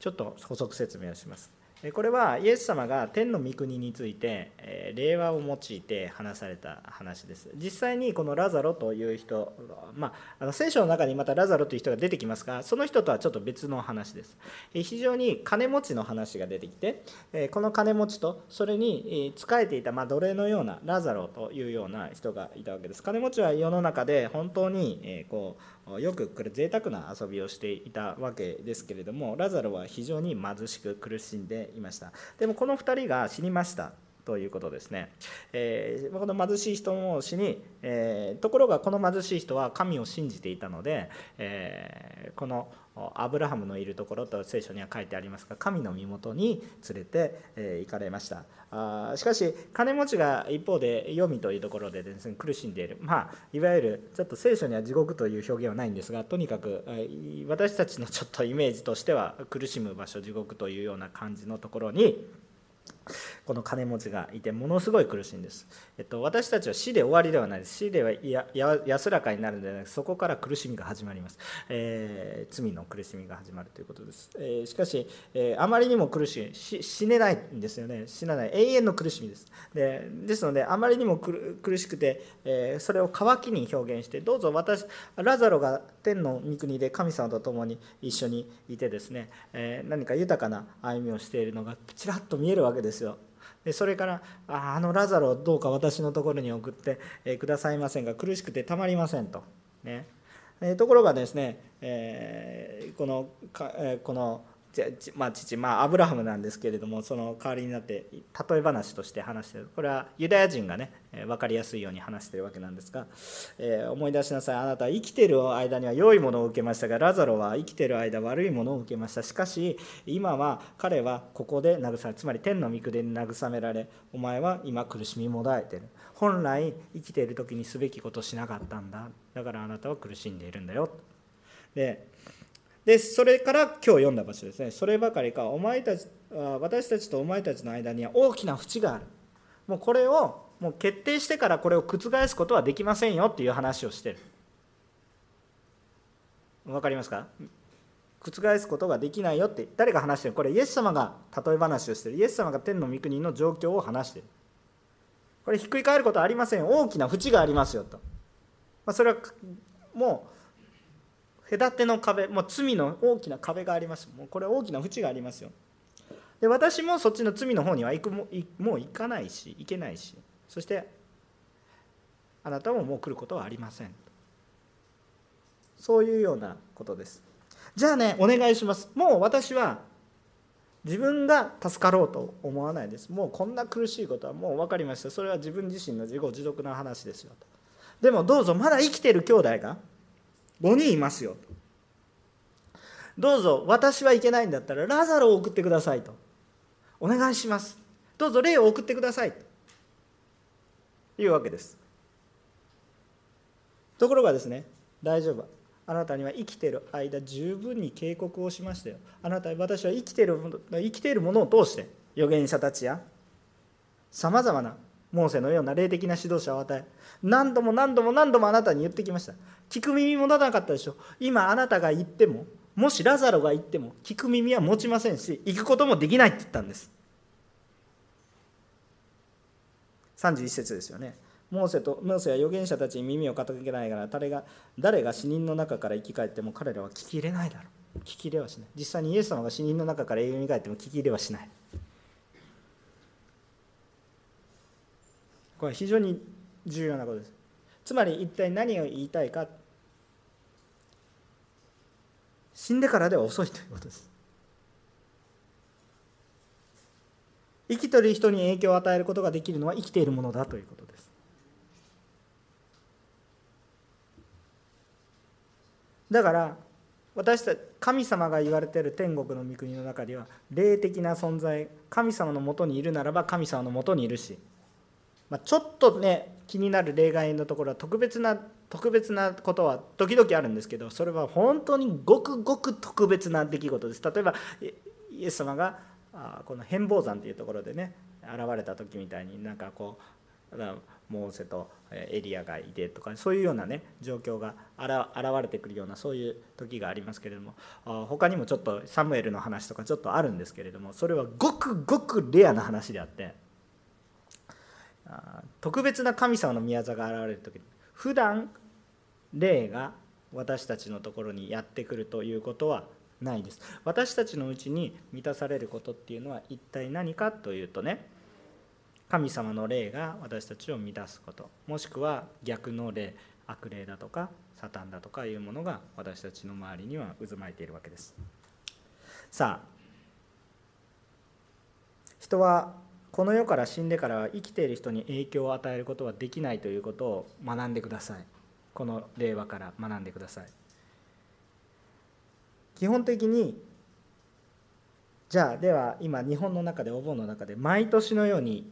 ちょっと補足説明をします。これはイエス様が天の御国について令和を用いて話された話です。実際にこのラザロという人、まあ、あの聖書の中にまたラザロという人が出てきますがその人とはちょっと別の話です。非常に金持ちの話が出てきてこの金持ちとそれに仕えていた、まあ、奴隷のようなラザロというような人がいたわけです。金持ちは世の中で本当にこうよくこれ贅沢な遊びをしていたわけですけれどもラザロは非常に貧しく苦しんでいました。でもこの2人が死にましたということですね、えー、この貧しい人も死に、えー、ところがこの貧しい人は神を信じていたので、えー、このアブラハムのいるところと聖書には書いてありますが神の身元に連れて行かれました。あしかし金持ちが一方で黄泉というところでです、ね、苦しんでいる。まあいわゆるちょっと聖書には地獄という表現はないんですがとにかく私たちのちょっとイメージとしては苦しむ場所地獄というような感じのところにこの金持ちがいてものすごい苦しいんです、えっと、私たちは死で終わりではないです。死ではや安らかになるのではなくそこから苦しみが始まります、えー、罪の苦しみが始まるということです、えー、しかし、えー、あまりにも苦しい。し死ねないんですよね。死なない。永遠の苦しみです。でですのであまりにも苦しくて、えそれを渇きに表現してどうぞ私ラザロが天の御国で神様と共に一緒にいてですね、え何か豊かな歩みをしているのがちらっと見えるわけです。ですよ。でそれからああのラザロどうか私のところに送って、えくださいませんが苦しくてたまりませんと、ね。ところがですね、えー、このか、えこのまあ、父、まあ、アブラハムなんですけれどもその代わりになって例え話として話してる。これはユダヤ人がね分かりやすいように話してるわけなんですが、えー、思い出しなさい。あなたは生きてる間には良いものを受けましたがラザロは生きてる間悪いものを受けました。しかし今は彼はここで慰めつまり天の御国で慰められお前は今苦しみもだえてる。本来生きている時にすべきことをしなかったんだ。だからあなたは苦しんでいるんだよ。ででそれから今日読んだ場所ですね。そればかりかお前たち私たちとお前たちの間には大きな淵がある。もうこれをもう決定してからこれを覆すことはできませんよっていう話をしてる。分かりますか？覆すことができないよって誰が話してる？これイエス様が例え話をしてる。イエス様が天の御国の状況を話してる。これひっくり返ることはありません大きな淵がありますよと、まあ、それはもう隔ての壁もう罪の大きな壁があります。もうこれ大きな淵がありますよ。で私もそっちの罪の方には行くももう行かないし行けないしそしてあなたももう来ることはありません。そういうようなことです。じゃあねお願いします。もう私は自分が助かろうと思わないです。もうこんな苦しいことはもう分かりました。それは自分自身の自業自得な話ですよと。でもどうぞまだ生きている兄弟が5人いますよ。どうぞ私はいけないんだったらラザロを送ってくださいと。お願いします。どうぞ霊を送ってくださいと。いうわけです。ところがですね大丈夫。あなたには生きている間十分に警告をしましたよ。あなた私は生きてる生きているものを通して預言者たちやさまざまなモーセのような霊的な指導者を与え何度も何度も何度もあなたに言ってきました。聞く耳も持たなかったでしょ。今あなたが言ってももしラザロが言っても聞く耳は持ちませんし行くこともできないって言ったんです。31節ですよね。モーセとモーセは預言者たちに耳を傾けないから誰が誰が死人の中から生き返っても彼らは聞き入れないだろう。聞き入れはしない。実際にイエス様が死人の中から生き返っても聞き入れはしない。これ非常に重要なことです。つまり一体何を言いたいか。死んでからでは遅いということです。生きてる人に影響を与えることができるのは生きているものだということです。だから私たち神様が言われている天国の御国の中では霊的な存在神様のもとにいるならば神様のもとにいるしまあ、ちょっとね気になる例外のところは特別な特別なことは時々あるんですけどそれは本当にごくごく特別な出来事です例えばイエス様がこの変貌山というところでね現れた時みたいになんかこうモーセとエリアがいてとかそういうようなね状況が現れてくるようなそういう時がありますけれども他にもちょっとサムエルの話とかちょっとあるんですけれどもそれはごくごくレアな話であって。特別な神様の宮座が現れる時普段霊が私たちのところにやってくるということはないです。私たちのうちに満たされることっていうのは一体何かというとね神様の霊が私たちを満たすこともしくは逆の霊悪霊だとかサタンだとかいうものが私たちの周りには渦巻いているわけです。さあ人はこの世から死んでからは生きている人に影響を与えることはできないということを学んでください。この令和から学んでください。基本的にじゃあでは今日本の中でお盆の中で毎年のように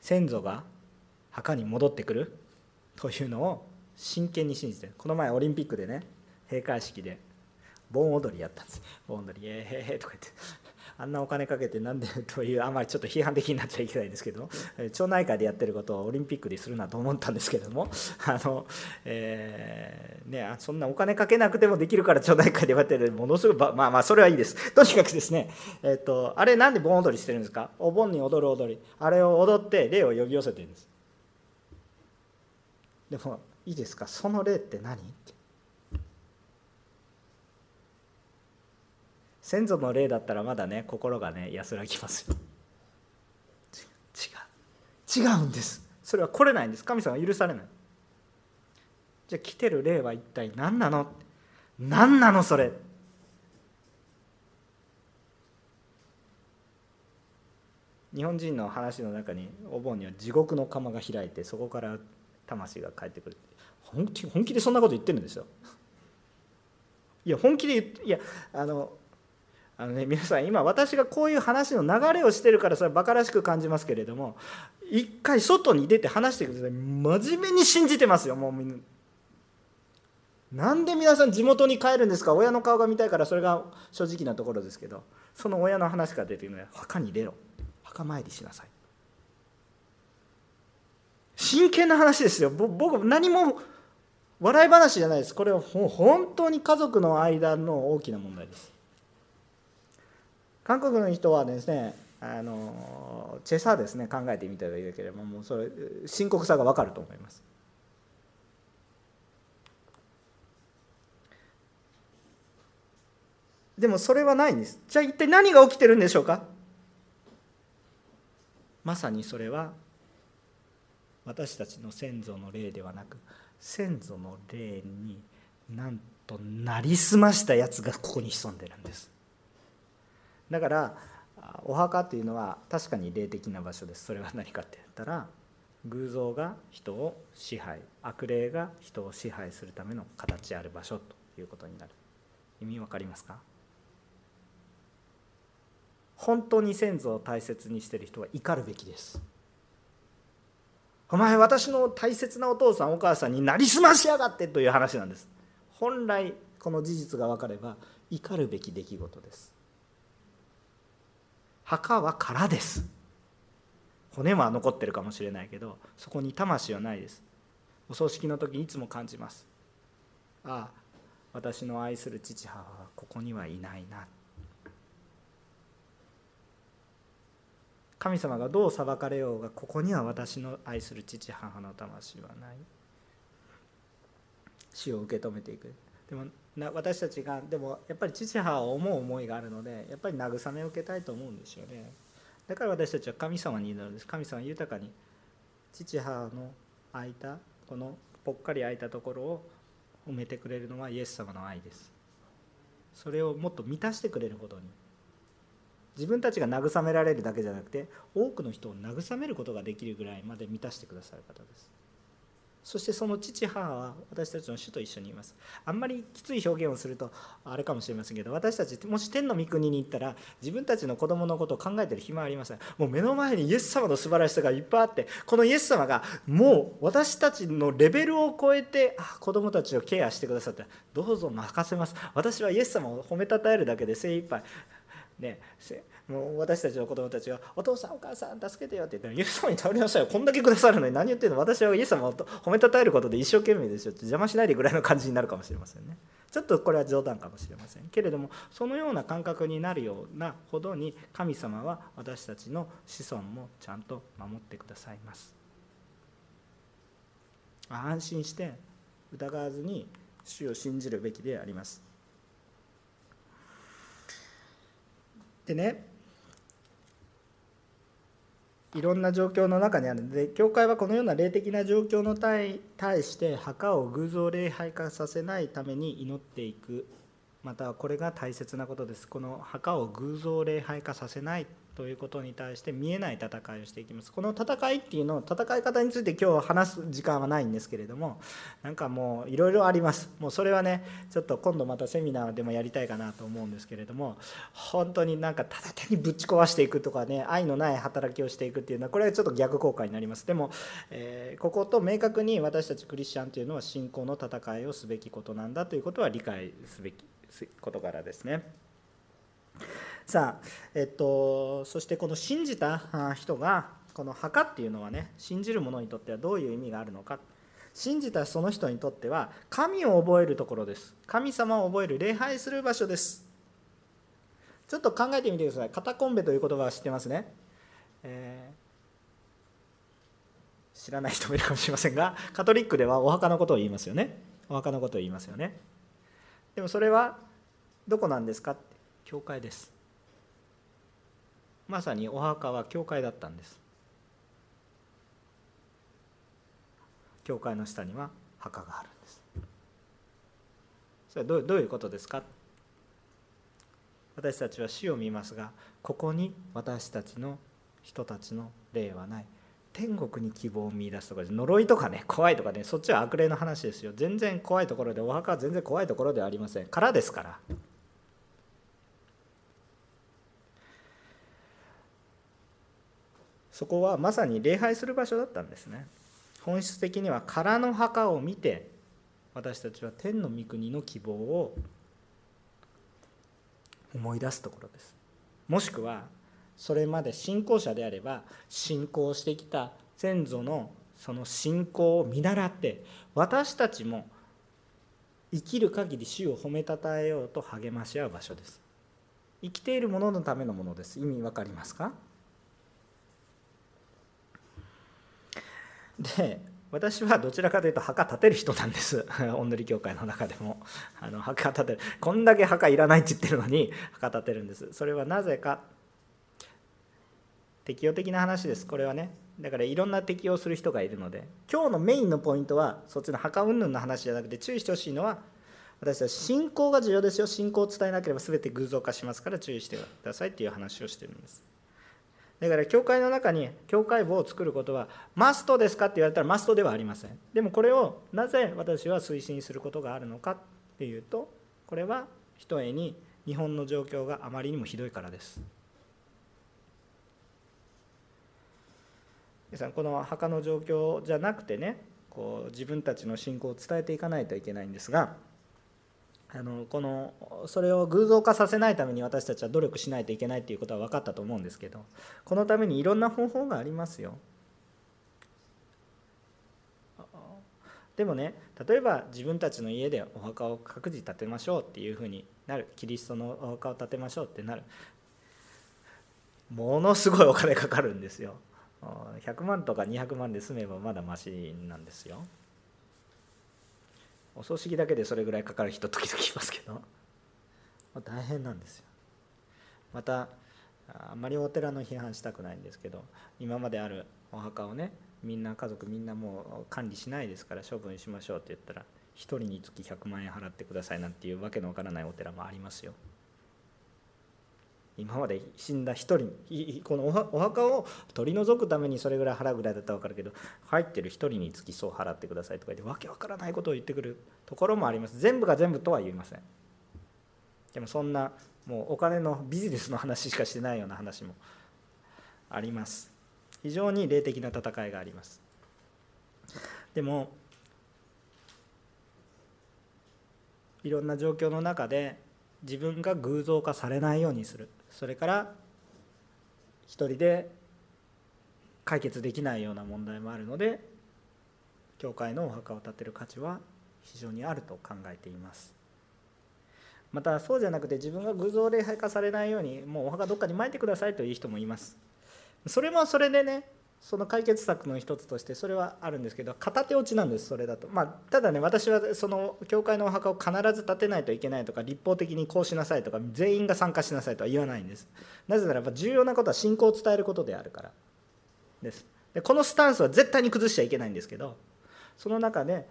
先祖が墓に戻ってくるというのを真剣に信じてこの前オリンピックでね閉会式で盆踊りやったんです。盆踊りえーへーとか言ってあんなお金かけてなんでというあまりちょっと批判的になっちゃいけないんですけど町内会でやってることをオリンピックでするなと思ったんですけども <laughs> あの、えー、ね、そんなお金かけなくてもできるから町内会でやってるものすごいまあまあそれはいいです。とにかくですね、えーと、あれなんで盆踊りしてるんですか？お盆に踊る踊り。あれを踊って霊を呼び寄せてるんです。でもいいですか？その霊って何？って先祖の霊だったらまだね心がね安らぎますよ。違う。違うんです。それは来れないんです。神様は許されない。じゃあ来てる霊は一体何なの？何なの？それ。日本人の話の中にお盆には地獄の釜が開いてそこから魂が帰ってくる。本気本気でそんなこと言ってるんですよ。いや本気で言いやあのあのね、皆さん今私がこういう話の流れをしてるからそれはバカらしく感じますけれども一回外に出て話してください。真面目に信じてますよもうみんな。なんで皆さん地元に帰るんですか？親の顔が見たいからそれが正直なところですけどその親の話から出てくるのは墓に出ろ。墓参りしなさい。真剣な話ですよ。僕何も笑い話じゃないです。これは本当に家族の間の大きな問題です。韓国の人はですねあのチェサーですね考えてみたらいいければもうそれ深刻さが分かると思います。でもそれはないんです。じゃあ一体何が起きてるんでしょうか？まさにそれは私たちの先祖の霊ではなく先祖の霊になんとなりすましたやつがここに潜んでるんです。だからお墓っていうのは確かに霊的な場所です。それは何かって言ったら偶像が人を支配悪霊が人を支配するための形ある場所ということになる。意味わかりますか？本当に先祖を大切にしてる人は怒るべきです。お前私の大切なお父さんお母さんになりすましやがってという話なんです。本来この事実が分かれば怒るべき出来事です。墓は空です。骨は残ってるかもしれないけどそこに魂はないです。お葬式の時にいつも感じます。ああ私の愛する父母はここにはいないな。神様がどう裁かれようがここには私の愛する父母の魂はない。死を受け止めていく。でもな私たちがでもやっぱり父母を思う思いがあるのでやっぱり慰めを受けたいと思うんですよね。だから私たちは神様に祈るんです。神様豊かに父母の空いたこのぽっかり空いたところを埋めてくれるのはイエス様の愛です。それをもっと満たしてくれることに。自分たちが慰められるだけじゃなくて多くの人を慰めることができるぐらいまで満たしてくださる方です。そしてその父母は私たちの主と一緒にいます。あんまりきつい表現をするとあれかもしれませんけど私たちもし天の御国に行ったら自分たちの子供のことを考えてる暇はありません。もう目の前にイエス様の素晴らしさがいっぱいあってこのイエス様がもう私たちのレベルを超えてあ子供たちをケアしてくださってどうぞ任せます。私はイエス様を褒めたたえるだけで精一杯。ねもう私たちの子供たちが「お父さんお母さん助けてよ」って言ったら「イエス様に頼りなさいよこんだけくださるのに何言ってんの？私はイエス様を褒めたたえることで一生懸命ですよ」って邪魔しないでぐらいの感じになるかもしれませんね。ちょっとこれは冗談かもしれませんけれどもそのような感覚になるようなほどに神様は私たちの子孫もちゃんと守ってくださいます。安心して疑わずに主を信じるべきであります。でねいろんな状況の中にある。ので教会はこのような霊的な状況の対対して墓を偶像礼拝化させないために祈っていく。またこれが大切なことです。この墓を偶像礼拝化させない。ということに対して見えない戦いをしていきます。この戦いっていうのを戦い方について今日話す時間はないんですけれどもなんかもういろいろあります。もうそれはねちょっと今度またセミナーでもやりたいかなと思うんですけれども本当になんかただ単にぶち壊していくとかね愛のない働きをしていくっていうのはこれはちょっと逆効果になります。でも、えー、ここと明確に私たちクリスチャンというのは信仰の戦いをすべきことなんだということは理解すべき事柄ですね。さあ、えっと、そしてこの信じた人がこの墓っていうのはね信じる者にとってはどういう意味があるのか。信じたその人にとっては神を覚えるところです。神様を覚える礼拝する場所です。ちょっと考えてみてください。カタコンベという言葉は知ってますね、えー、知らない人もいるかもしれませんがカトリックではお墓のことを言いますよね。お墓のことを言いますよね。でもそれはどこなんですか？教会です。まさにお墓は教会だったんです。教会の下には墓があるんです。それはどういうことですか？私たちは死を見ますがここに私たちの人たちの霊はない。天国に希望を見いだすとか呪いとかね怖いとかねそっちは悪霊の話ですよ。全然怖いところでお墓は全然怖いところではありません。からですから。そこはまさに礼拝する場所だったんですね。本質的には空の墓を見て私たちは天の御国の希望を思い出すところです。もしくはそれまで信仰者であれば信仰してきた先祖のその信仰を見習って私たちも生きる限り主を褒めたたえようと励まし合う場所です。生きている者のためのものです。意味わかりますか？で私はどちらかというと墓建てる人なんです。<laughs> おんぬり教会の中でも。あの墓建てる。こんだけ墓いらないって言ってるのに墓建てるんです。それはなぜか適用的な話です。これはね。だからいろんな適用する人がいるので。今日のメインのポイントはそっちの墓云々の話じゃなくて注意してほしいのは私は信仰が重要ですよ。信仰を伝えなければ全て偶像化しますから注意してくださいっていう話をしてるんです。だから教会の中に教会部を作ることはマストですかって言われたらマストではありません。でもこれをなぜ私は推進することがあるのかっていうとこれはひとえに日本の状況があまりにもひどいからです。皆さんこの墓の状況じゃなくてねこう自分たちの信仰を伝えていかないといけないんですがあのこのそれを偶像化させないために私たちは努力しないといけないっていうことは分かったと思うんですけどこのためにいろんな方法がありますよ。でもね例えば自分たちの家でお墓を各自建てましょうっていうふうになる。キリストのお墓を建てましょうってなる。ものすごいお金かかるんですよ。100万とか200万で済めばまだマシなんですよ。お葬式だけでそれぐらいかかる人時々いますけど。<laughs> ま大変なんですよ。またあんまりお寺の批判したくないんですけど今まであるお墓をねみんな家族みんなもう管理しないですから処分しましょうって言ったら1人につき100万円払ってくださいなんていうわけのわからないお寺もありますよ。今まで死んだ1人 <laughs> このお墓を取り除くためにそれぐらい払うぐらいだったら分かるけど入ってる1人につきそう払ってくださいとか言ってわけわからないことを言ってくるところもあります。全部が全部とは言いません。でもそんなもうお金のビジネスの話しかしてないような話もあります。非常に霊的な戦いがあります。でもいろんな状況の中で自分が偶像化されないようにする。それから一人で解決できないような問題もあるので教会のお墓を建てる価値は非常にあると考えています。またそうじゃなくて自分が偶像礼拝化されないようにもうお墓どっかに撒いてくださいという人もいます。それもそれでねその解決策の一つとしてそれはあるんですけど片手落ちなんですそれだと。まあただね私はその教会のお墓を必ず建てないといけないとか立法的にこうしなさいとか全員が参加しなさいとは言わないんです。なぜならば重要なことは信仰を伝えることであるから。です。でこのスタンスは絶対に崩しちゃいけないんですけどその中で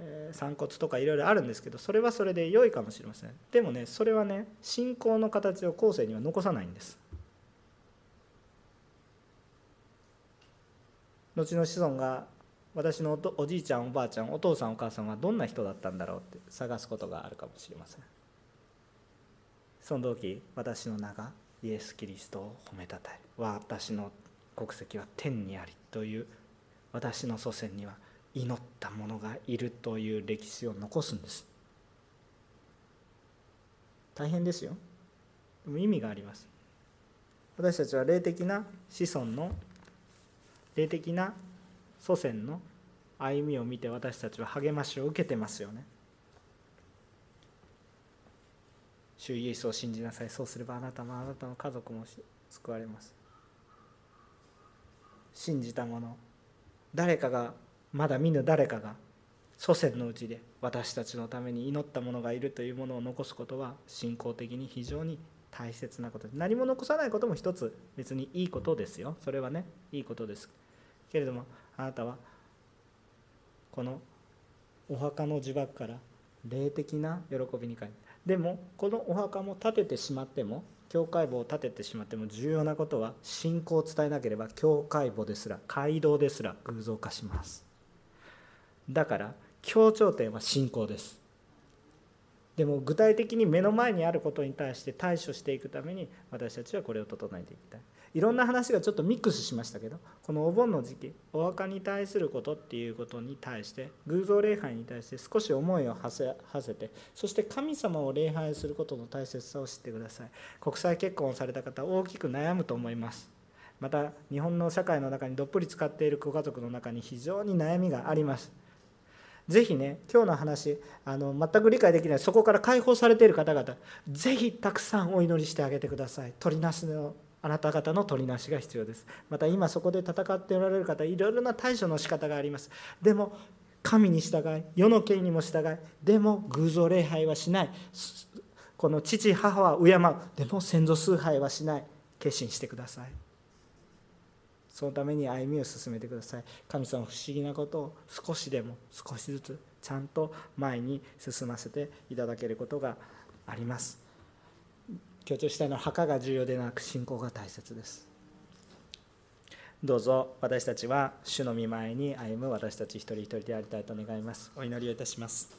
え散骨とかいろいろあるんですけどそれはそれで良いかもしれません。でもねそれはね信仰の形を後世には残さないんです。後の子孫が私のおじいちゃんおばあちゃんお父さんお母さんはどんな人だったんだろうって探すことがあるかもしれません。その時私の名がイエス・キリストを褒めたたえ私の国籍は天にありという私の祖先には祈った者がいるという歴史を残すんです。大変ですよ。でも意味があります。私たちは霊的な子孫の霊的な祖先の歩みを見て私たちは励ましを受けてますよね。主イエスを信じなさい。そうすればあなたもあなたの家族も救われます。信じた者誰かがまだ見ぬ誰かが祖先のうちで私たちのために祈った者がいるというものを残すことは信仰的に非常に大切なこと。で何も残さないことも一つ別にいいことですよ。それはねいいことです。けれどもあなたはこのお墓の呪縛から霊的な喜びに変えでもこのお墓も建ててしまっても教会墓を建ててしまっても重要なことは信仰を伝えなければ教会墓ですら街道ですら偶像化します。だから協調点は信仰です。でも具体的に目の前にあることに対して対処していくために私たちはこれを整えていきたい。いろんな話がちょっとミックスしましたけどこのお盆の時期お墓に対することっていうことに対して偶像礼拝に対して少し思いを馳せてそして神様を礼拝することの大切さを知ってください。国際結婚をされた方大きく悩むと思います。また日本の社会の中にどっぷり使っているご家族の中に非常に悩みがあります。ぜひね今日の話あの全く理解できないそこから解放されている方々ぜひたくさんお祈りしてあげてください。取りなすのあなた方の取りなしが必要です。また今そこで戦っておられる方いろいろな対処の仕方があります。でも神に従い世の権にも従いでも偶像礼拝はしない。この父母は敬う。でも先祖崇拝はしない。決心してください。そのために歩みを進めてください。神様不思議なことを少しでも少しずつちゃんと前に進ませていただけることがあります。強調したいのは墓が重要でなく信仰が大切です。どうぞ私たちは主の御前に歩む私たち一人一人でありたいと願います。お祈りをいたします。